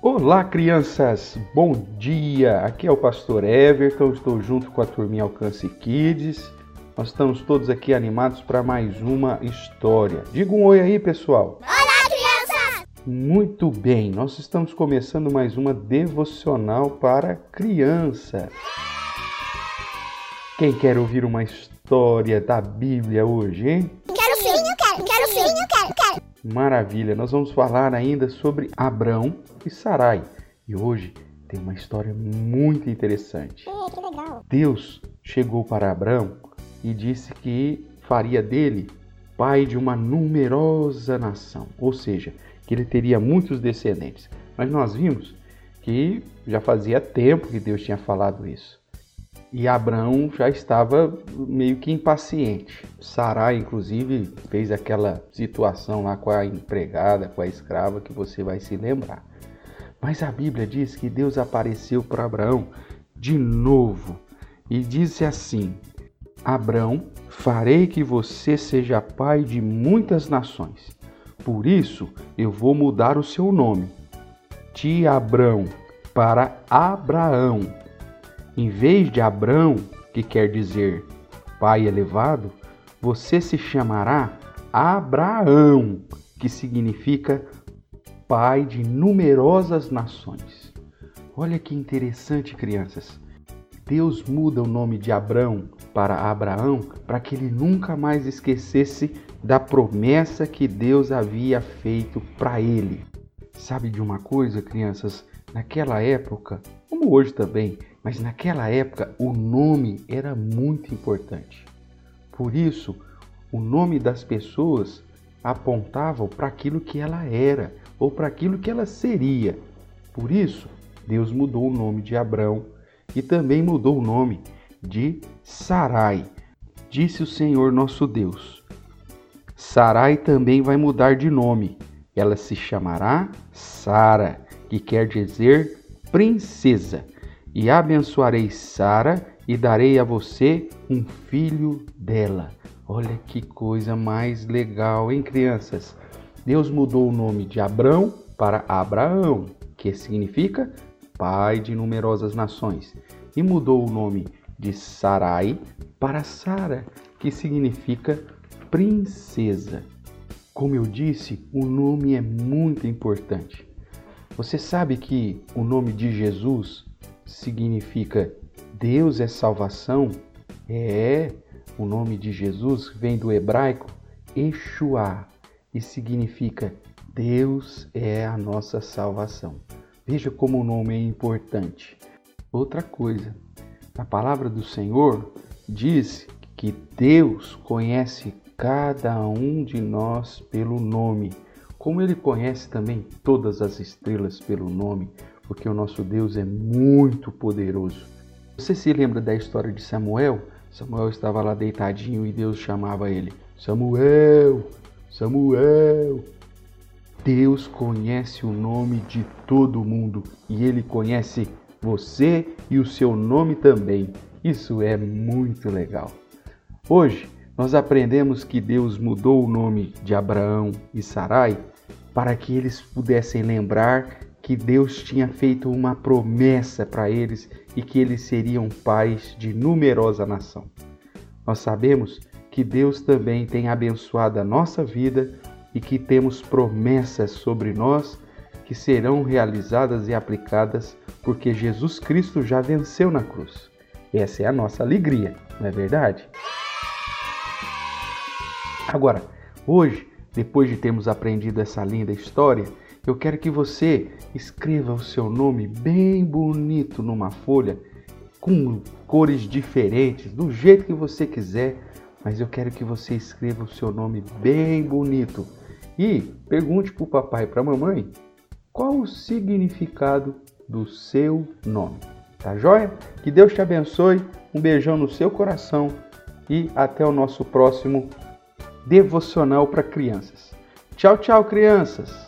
Olá, crianças! Bom dia! Aqui é o pastor Everton, estou junto com a turminha Alcance Kids. Nós estamos todos aqui animados para mais uma história. Diga um oi aí, pessoal! Olá, crianças! Muito bem, nós estamos começando mais uma devocional para criança. Quem quer ouvir uma história da Bíblia hoje, hein? Quero sim, eu quero, quero sim, eu quero, quero. Maravilha, nós vamos falar ainda sobre Abrão e Sarai. E hoje tem uma história muito interessante. É. Deus chegou para Abrão e disse que faria dele pai de uma numerosa nação, ou seja, que ele teria muitos descendentes. Mas nós vimos que já fazia tempo que Deus tinha falado isso. E Abraão já estava meio que impaciente. Sarai, inclusive, fez aquela situação lá com a empregada, com a escrava, que você vai se lembrar. Mas a Bíblia diz que Deus apareceu para Abraão de novo e disse assim: Abraão, farei que você seja pai de muitas nações. Por isso eu vou mudar o seu nome de Abrão para Abraão em vez de Abrão, que quer dizer pai elevado, você se chamará Abraão, que significa pai de numerosas nações. Olha que interessante, crianças. Deus muda o nome de Abrão para Abraão para que ele nunca mais esquecesse da promessa que Deus havia feito para ele. Sabe de uma coisa, crianças? Naquela época, como hoje também, mas naquela época o nome era muito importante. Por isso, o nome das pessoas apontavam para aquilo que ela era ou para aquilo que ela seria. Por isso, Deus mudou o nome de Abrão e também mudou o nome de Sarai. Disse o Senhor nosso Deus: Sarai também vai mudar de nome. Ela se chamará Sara, que quer dizer princesa e abençoarei Sara e darei a você um filho dela. Olha que coisa mais legal, hein, crianças? Deus mudou o nome de Abrão para Abraão, que significa pai de numerosas nações, e mudou o nome de Sarai para Sara, que significa princesa. Como eu disse, o nome é muito importante. Você sabe que o nome de Jesus significa Deus é salvação? É, o nome de Jesus vem do hebraico Yeshua e significa Deus é a nossa salvação. Veja como o nome é importante. Outra coisa, a palavra do Senhor diz que Deus conhece cada um de nós pelo nome, como ele conhece também todas as estrelas pelo nome porque o nosso Deus é muito poderoso. Você se lembra da história de Samuel? Samuel estava lá deitadinho e Deus chamava ele: Samuel, Samuel. Deus conhece o nome de todo mundo e ele conhece você e o seu nome também. Isso é muito legal. Hoje nós aprendemos que Deus mudou o nome de Abraão e Sarai para que eles pudessem lembrar que Deus tinha feito uma promessa para eles e que eles seriam pais de numerosa nação. Nós sabemos que Deus também tem abençoado a nossa vida e que temos promessas sobre nós que serão realizadas e aplicadas porque Jesus Cristo já venceu na cruz. Essa é a nossa alegria, não é verdade? Agora, hoje, depois de termos aprendido essa linda história, eu quero que você escreva o seu nome bem bonito numa folha, com cores diferentes, do jeito que você quiser, mas eu quero que você escreva o seu nome bem bonito. E pergunte para o papai e para a mamãe qual o significado do seu nome. Tá joia? Que Deus te abençoe, um beijão no seu coração e até o nosso próximo devocional para crianças. Tchau, tchau, crianças!